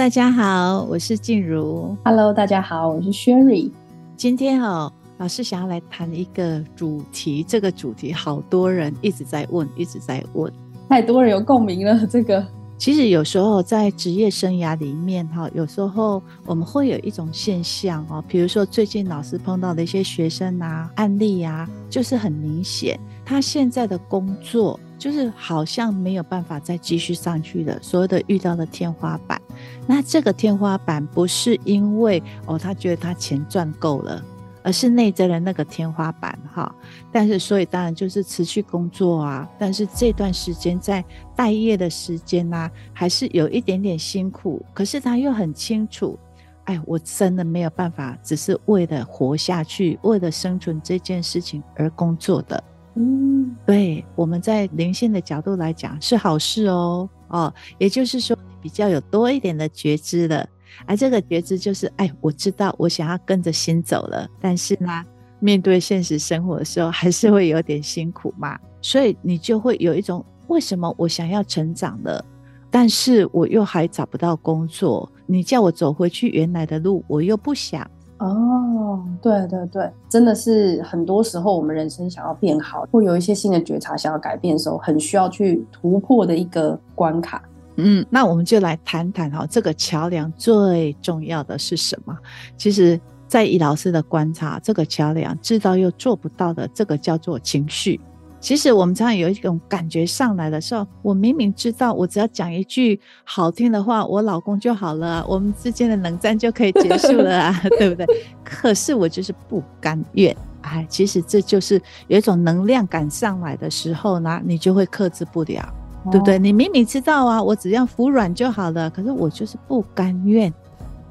大家好，我是静茹。Hello，大家好，我是 Sherry。今天哦，老师想要来谈一个主题，这个主题好多人一直在问，一直在问，太多人有共鸣了。这个其实有时候在职业生涯里面哈，有时候我们会有一种现象哦，比如说最近老师碰到的一些学生啊案例啊，就是很明显，他现在的工作。就是好像没有办法再继续上去的，所有的遇到的天花板。那这个天花板不是因为哦，他觉得他钱赚够了，而是内在的那个天花板哈。但是所以当然就是持续工作啊，但是这段时间在待业的时间呢、啊，还是有一点点辛苦。可是他又很清楚，哎，我真的没有办法，只是为了活下去，为了生存这件事情而工作的。嗯，对，我们在灵性的角度来讲是好事哦，哦，也就是说比较有多一点的觉知了，而这个觉知就是，哎，我知道我想要跟着心走了，但是呢，面对现实生活的时候还是会有点辛苦嘛，所以你就会有一种为什么我想要成长了，但是我又还找不到工作，你叫我走回去原来的路，我又不想。哦，对对对，真的是很多时候我们人生想要变好，或有一些新的觉察想要改变的时候，很需要去突破的一个关卡。嗯，那我们就来谈谈哈，这个桥梁最重要的是什么？其实，在易老师的观察，这个桥梁知道又做不到的，这个叫做情绪。其实我们常常有一种感觉上来的时候，我明明知道，我只要讲一句好听的话，我老公就好了啊，我们之间的冷战就可以结束了啊，对不对？可是我就是不甘愿，哎，其实这就是有一种能量感上来的时候呢，你就会克制不了，对不对？你明明知道啊，我只要服软就好了，可是我就是不甘愿。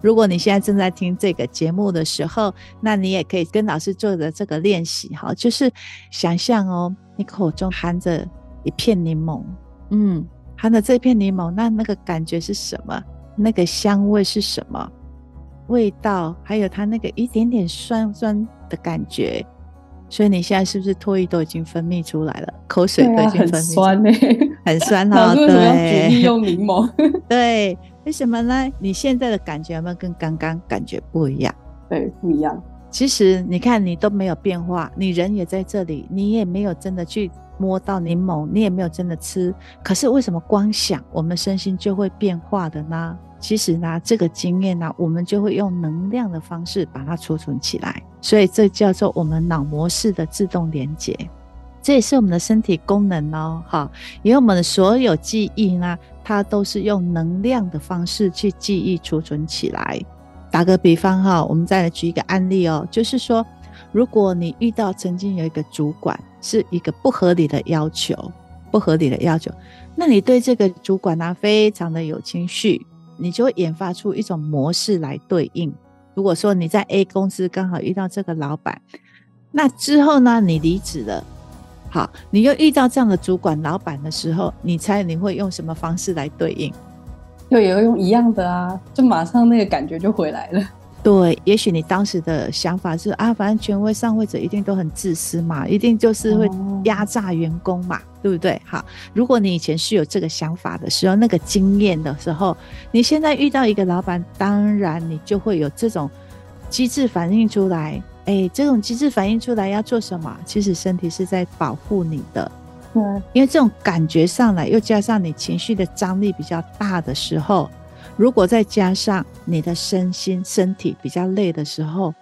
如果你现在正在听这个节目的时候，那你也可以跟老师做的这个练习哈，就是想象哦。你口中含着一片柠檬，嗯，含着这片柠檬，那那个感觉是什么？那个香味是什么？味道还有它那个一点点酸酸的感觉。所以你现在是不是唾液都已经分泌出来了？口水都已经分泌出来了。很酸呢、欸，很酸哈。对，举例用柠檬。对，为什么呢？你现在的感觉有没有跟刚刚感觉不一样？对，不一样。其实你看，你都没有变化，你人也在这里，你也没有真的去摸到柠檬，你也没有真的吃。可是为什么光想，我们身心就会变化的呢？其实呢，这个经验呢，我们就会用能量的方式把它储存起来。所以这叫做我们脑模式的自动连接，这也是我们的身体功能哦。哈，因为我们的所有记忆呢，它都是用能量的方式去记忆储存起来。打个比方哈，我们再来举一个案例哦，就是说，如果你遇到曾经有一个主管是一个不合理的要求，不合理的要求，那你对这个主管呢，非常的有情绪，你就会研发出一种模式来对应。如果说你在 A 公司刚好遇到这个老板，那之后呢，你离职了，好，你又遇到这样的主管老板的时候，你猜你会用什么方式来对应？就也会用一样的啊，就马上那个感觉就回来了。对，也许你当时的想法是啊，反正权威上位者一定都很自私嘛，一定就是会压榨员工嘛，哦、对不对？好，如果你以前是有这个想法的时候，那个经验的时候，你现在遇到一个老板，当然你就会有这种机制反映出来。哎，这种机制反映出来要做什么？其实身体是在保护你的。对，因为这种感觉上来，又加上你情绪的张力比较大的时候，如果再加上你的身心身体比较累的时候，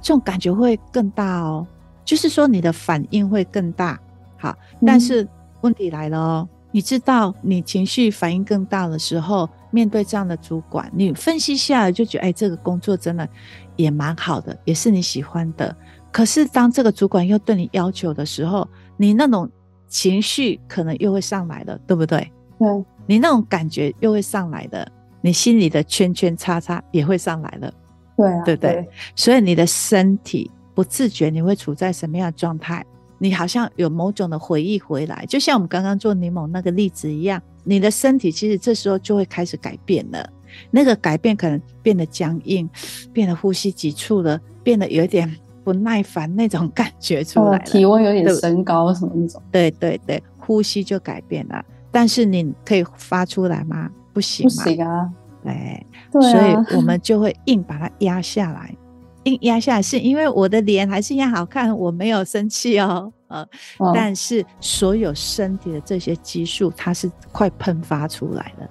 这种感觉会更大哦。就是说你的反应会更大。好，但是问题来了哦，你知道你情绪反应更大的时候，面对这样的主管，你分析下来就觉得，哎，这个工作真的也蛮好的，也是你喜欢的。可是当这个主管又对你要求的时候，你那种。情绪可能又会上来了，对不对？对，你那种感觉又会上来的，你心里的圈圈叉叉也会上来了，对啊，对不对？对，所以你的身体不自觉你会处在什么样的状态？你好像有某种的回忆回来，就像我们刚刚做柠檬那个例子一样，你的身体其实这时候就会开始改变了，那个改变可能变得僵硬，变得呼吸急促了，变得有点。不耐烦那种感觉出来了，体温有点升高什么那种，对对对，呼吸就改变了。但是你可以发出来吗？不行，不行啊。对，对啊，所以我们就会硬把它压下来，硬压下来，是因为我的脸还是一样好看，我没有生气哦，呃，哦，但是所有身体的这些激素，它是快喷发出来了。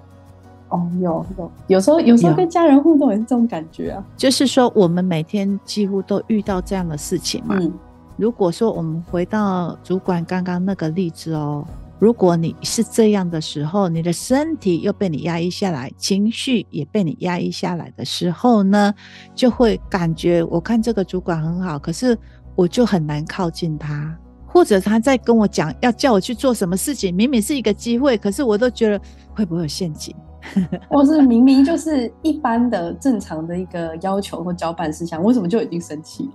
哦，有有，有时候有时候跟家人互动也是这种感觉啊。就是说，我们每天几乎都遇到这样的事情嘛。嗯，如果说我们回到主管刚刚那个例子哦，如果你是这样的时候，你的身体又被你压抑下来，情绪也被你压抑下来的时候呢，就会感觉我看这个主管很好，可是我就很难靠近他，或者他在跟我讲要叫我去做什么事情，明明是一个机会，可是我都觉得会不会有陷阱。或是明明就是一般的正常的一个要求或交办事项，为什么就已经生气了？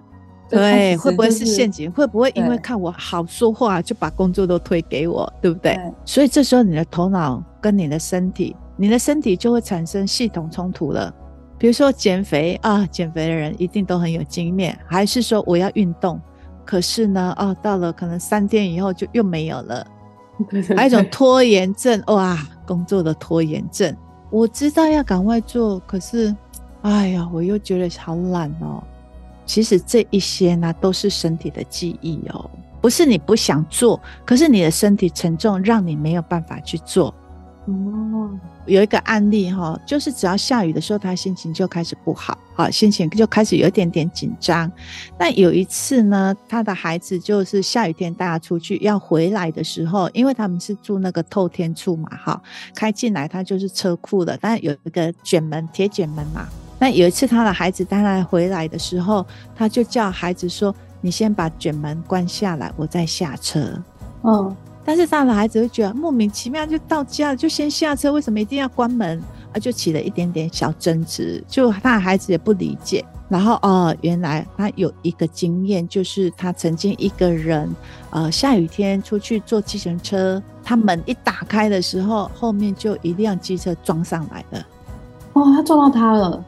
对，会不会是陷阱？会不会因为看我好说话就把工作都推给我？对不对？对，所以这时候你的头脑跟你的身体，你的身体就会产生系统冲突了。比如说减肥啊，减肥的人一定都很有经验，还是说我要运动，可是呢，哦，到了可能三天以后就又没有了。还有一种拖延症，哇，工作的拖延症。我知道要赶快做，可是，哎呀，我又觉得好懒哦。其实这一些呢，都是身体的记忆哦，不是你不想做，可是你的身体沉重，让你没有办法去做。哦，有一个案例哈，就是只要下雨的时候，他心情就开始不好，好，心情就开始有一点点紧张。那有一次呢，他的孩子就是下雨天带他出去，要回来的时候，因为他们是住那个透天厝嘛，哈，开进来他就是车库的，但有一个卷门，铁卷门嘛。那有一次他的孩子带他回来的时候，他就叫孩子说：“你先把卷门关下来，我再下车。”哦。但是他的孩子会觉得莫名其妙，就到家了就先下车，为什么一定要关门？啊，就起了一点点小争执，就他的孩子也不理解。然后哦，原来他有一个经验，就是他曾经一个人，呃，下雨天出去坐计程车，他门一打开的时候，后面就一辆机车撞上来了。哦，他撞到他了。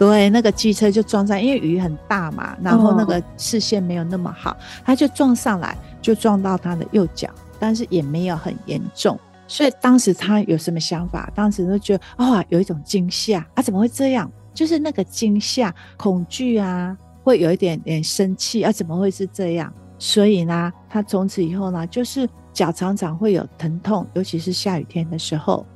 对，那个机车就撞上，因为雨很大嘛，然后那个视线没有那么好，他就撞上来，就撞到他的右脚。但是也没有很严重，所以当时他有什么想法？当时就觉得啊、哦，有一种惊吓啊，怎么会这样？就是那个惊吓、恐惧啊，会有一点点生气啊，怎么会是这样？所以呢，他从此以后呢，就是脚常常会有疼痛，尤其是下雨天的时候。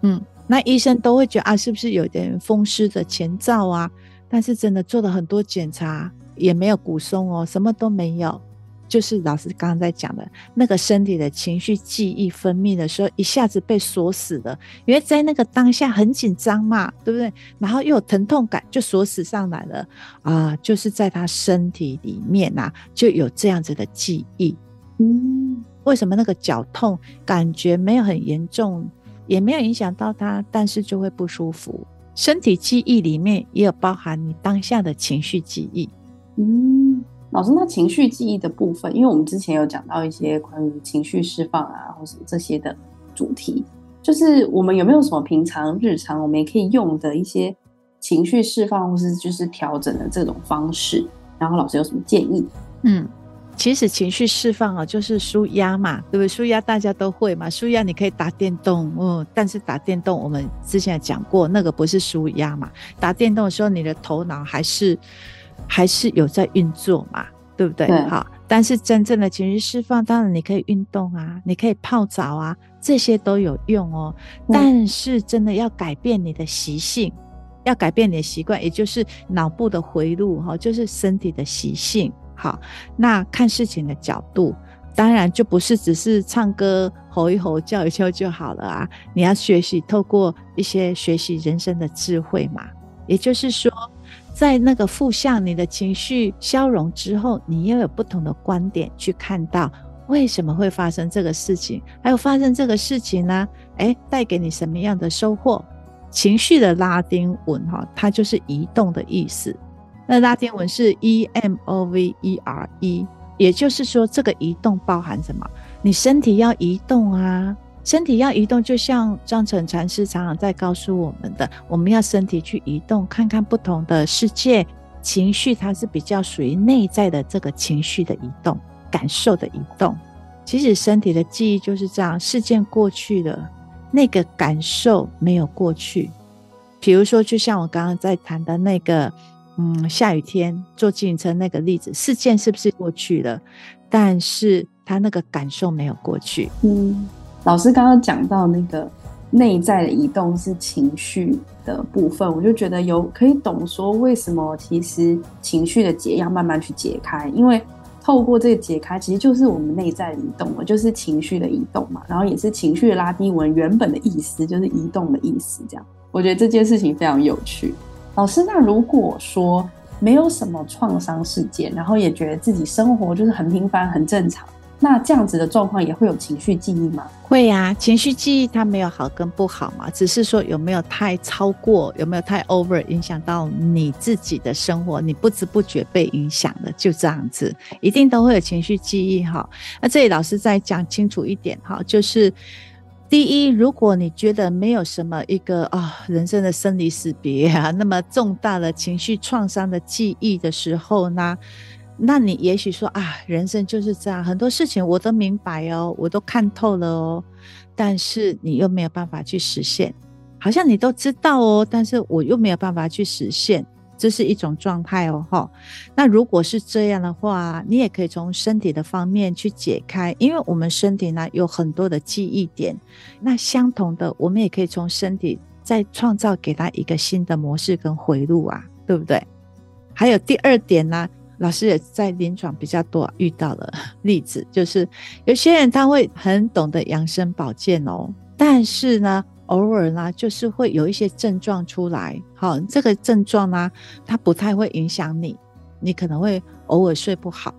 嗯，那医生都会觉得啊，是不是有点风湿的前兆啊？但是真的做了很多检查，也没有骨松哦，什么都没有。就是老师刚刚在讲的那个身体的情绪记忆分泌的时候，一下子被锁死了，因为在那个当下很紧张嘛，对不对？然后又有疼痛感，就锁死上来了啊！就是在他身体里面呐、啊，就有这样子的记忆。嗯，为什么那个脚痛感觉没有很严重，也没有影响到他，但是就会不舒服？身体记忆里面也有包含你当下的情绪记忆。嗯。老师，那情绪记忆的部分，因为我们之前有讲到一些关于情绪释放啊，或是这些的主题，就是我们有没有什么平常日常我们也可以用的一些情绪释放或是就是调整的这种方式？然后老师有什么建议？嗯，其实情绪释放啊，就是舒压嘛，对不对？舒压大家都会嘛，舒压你可以打电动，嗯，但是打电动我们之前讲过，那个不是舒压嘛，打电动的时候你的头脑还是。还是有在运作嘛，对不对？对。好，但是真正的情绪释放，当然你可以运动啊，你可以泡澡啊，这些都有用哦。但是真的要改变你的习性，要改变你的习惯，也就是脑部的回路哈，就是身体的习性。好，那看事情的角度，当然就不是只是唱歌吼一吼叫一叫就好了啊。你要学习透过一些学习人生的智慧嘛，也就是说。在那个负向你的情绪消融之后，你又有不同的观点去看到为什么会发生这个事情，还有发生这个事情呢？诶，带给你什么样的收获？情绪的拉丁文哈，它就是移动的意思。那拉丁文是 E M O V E R E，也就是说，这个移动包含什么？你身体要移动啊。身体要移动，就像张澄禅师常常在告诉我们的，我们要身体去移动，看看不同的世界。情绪它是比较属于内在的这个情绪的移动，感受的移动。其实身体的记忆就是这样，事件过去了，那个感受没有过去。比如说，就像我刚刚在谈的那个，嗯，下雨天坐自行车那个例子，事件是不是过去了？但是他那个感受没有过去。嗯，老师刚刚讲到那个内在的移动是情绪的部分，我就觉得有可以懂说为什么其实情绪的结要慢慢去解开，因为透过这个解开，其实就是我们内在的移动了，就是情绪的移动嘛，然后也是情绪的拉低文原本的意思就是移动的意思，这样。我觉得这件事情非常有趣。老师，那如果说没有什么创伤事件，然后也觉得自己生活就是很平凡、很正常。那这样子的状况也会有情绪记忆吗？会呀、啊，情绪记忆它没有好跟不好嘛，只是说有没有太超过，有没有太 over 影响到你自己的生活，你不知不觉被影响了，就这样子，一定都会有情绪记忆哈。那这里老师再讲清楚一点哈，就是第一，如果你觉得没有什么一个啊、人生的生离死别啊那么重大的情绪创伤的记忆的时候呢？那你也许说啊，人生就是这样，很多事情我都明白哦，我都看透了哦，但是你又没有办法去实现，好像你都知道哦，但是我又没有办法去实现，这是一种状态哦，哈。那如果是这样的话，你也可以从身体的方面去解开，因为我们身体呢有很多的记忆点，那相同的，我们也可以从身体再创造给他一个新的模式跟回路啊，对不对？还有第二点呢。老师也在临床比较多遇到的例子，就是有些人他会很懂得养生保健哦，但是呢，偶尔呢，就是会有一些症状出来。好，这个症状呢，它不太会影响你，你可能会偶尔睡不好，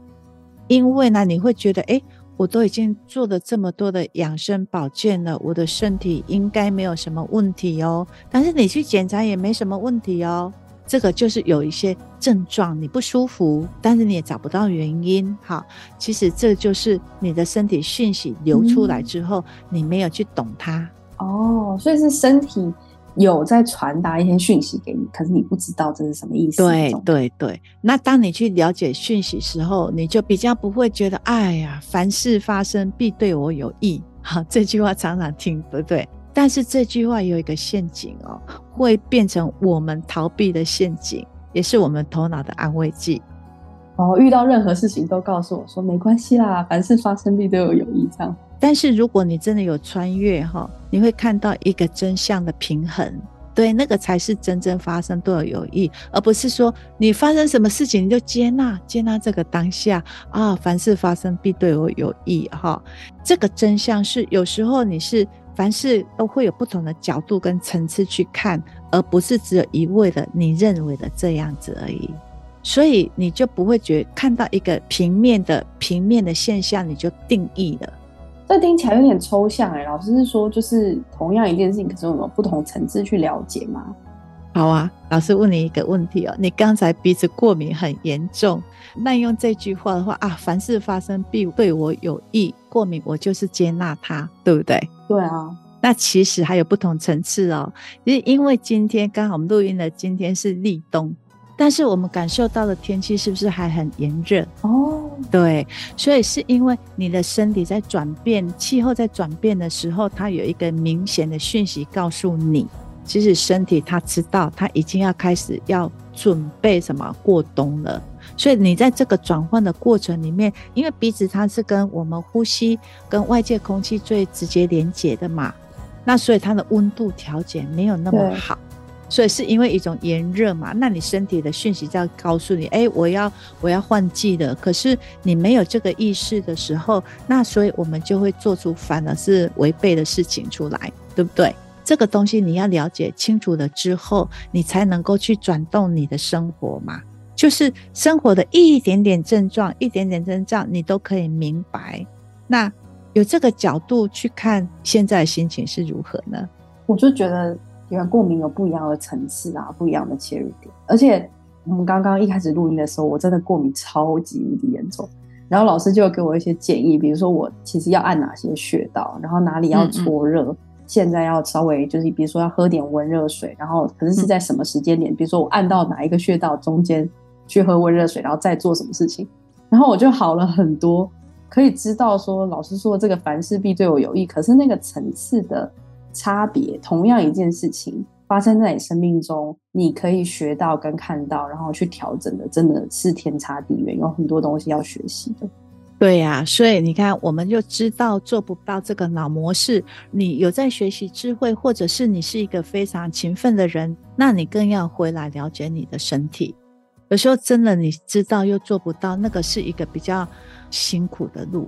因为呢，你会觉得，哎，我都已经做了这么多的养生保健了，我的身体应该没有什么问题哦，但是你去检查也没什么问题哦。这个就是有一些症状，你不舒服，但是你也找不到原因。哈，其实这就是你的身体讯息流出来之后，嗯、你没有去懂它。哦，所以是身体有在传达一些讯息给你，可是你不知道这是什么意思。对对对，那当你去了解讯息时候，你就比较不会觉得，哎呀，凡事发生必对我有益。好，这句话常常听，对不对？但是这句话有一个陷阱哦，会变成我们逃避的陷阱，也是我们头脑的安慰剂。哦，遇到任何事情都告诉我说没关系啦，凡事发生必都有有益这样。但是如果你真的有穿越哈，你会看到一个真相的平衡，对，那个才是真正发生都有有益，而不是说你发生什么事情你就接纳接纳这个当下啊，凡事发生必对我有益哈。这个真相是有时候你是。凡事都会有不同的角度跟层次去看，而不是只有一味的你认为的这样子而已。所以你就不会觉看到一个平面的平面的现象，你就定义了。这听起来有点抽象哎。老师是说，就是同样一件事情，可是我们有不同层次去了解吗？好啊，老师问你一个问题哦。你刚才鼻子过敏很严重，那用这句话的话啊，凡事发生必对我有益，过敏我就是接纳它，对不对？对啊，那其实还有不同层次哦。因因为今天刚好我们录音的今天是立冬，但是我们感受到的天气是不是还很炎热？哦，对，所以是因为你的身体在转变，气候在转变的时候，它有一个明显的讯息告诉你，其实身体它知道它已经要开始要准备什么过冬了。所以你在这个转换的过程里面，因为鼻子它是跟我们呼吸、跟外界空气最直接连接的嘛，那所以它的温度调节没有那么好，所以是因为一种炎热嘛，那你身体的讯息在告诉你，哎，我要我要换季了，可是你没有这个意识的时候，那所以我们就会做出反而是违背的事情出来，对不对？这个东西你要了解清楚了之后，你才能够去转动你的生活嘛。就是生活的一点点症状，一点点症状，你都可以明白。那有这个角度去看，现在的心情是如何呢？我就觉得，原来过敏有不一样的层次啊，不一样的切入点。而且我们刚刚一开始录音的时候，我真的过敏超级无敌严重。然后老师就有给我一些建议，比如说我其实要按哪些穴道，然后哪里要搓热，嗯嗯现在要稍微就是，比如说要喝点温热水，然后可是是在什么时间点？嗯、比如说我按到哪一个穴道中间。去喝温热水，然后再做什么事情，然后我就好了很多，可以知道说老师说这个凡事必对我有益，可是那个层次的差别，同样一件事情，发生在你生命中，你可以学到跟看到，然后去调整的，真的是天差地远，有很多东西要学习的。对呀、所以你看，我们就知道做不到这个脑模式。你有在学习智慧，或者是你是一个非常勤奋的人，那你更要回来了解你的身体。有时候真的你知道又做不到，那个是一个比较辛苦的路。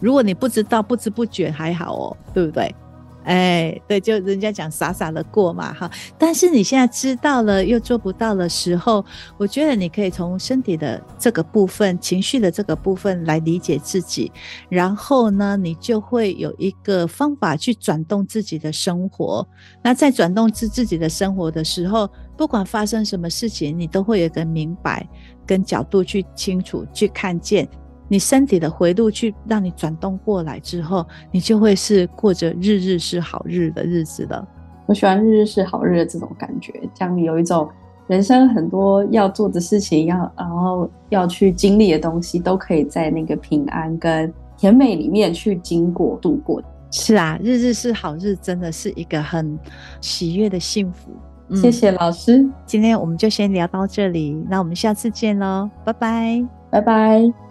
如果你不知道，不知不觉还好哦，对不对？哎，对，就人家讲傻傻的过嘛，哈。但是你现在知道了又做不到的时候，我觉得你可以从身体的这个部分、情绪的这个部分来理解自己，然后呢，你就会有一个方法去转动自己的生活。那在转动自自己的生活的时候，不管发生什么事情，你都会有个明白跟角度去清楚去看见。你身体的回路去让你转动过来之后，你就会是过着日日是好日的日子了。我喜欢日日是好日的这种感觉，这样有一种人生很多要做的事情，要然后要去经历的东西，都可以在那个平安跟甜美里面去经过度过。是啊，日日是好日，真的是一个很喜悦的幸福。嗯，谢谢老师，今天我们就先聊到这里，那我们下次见喽，拜拜，拜拜。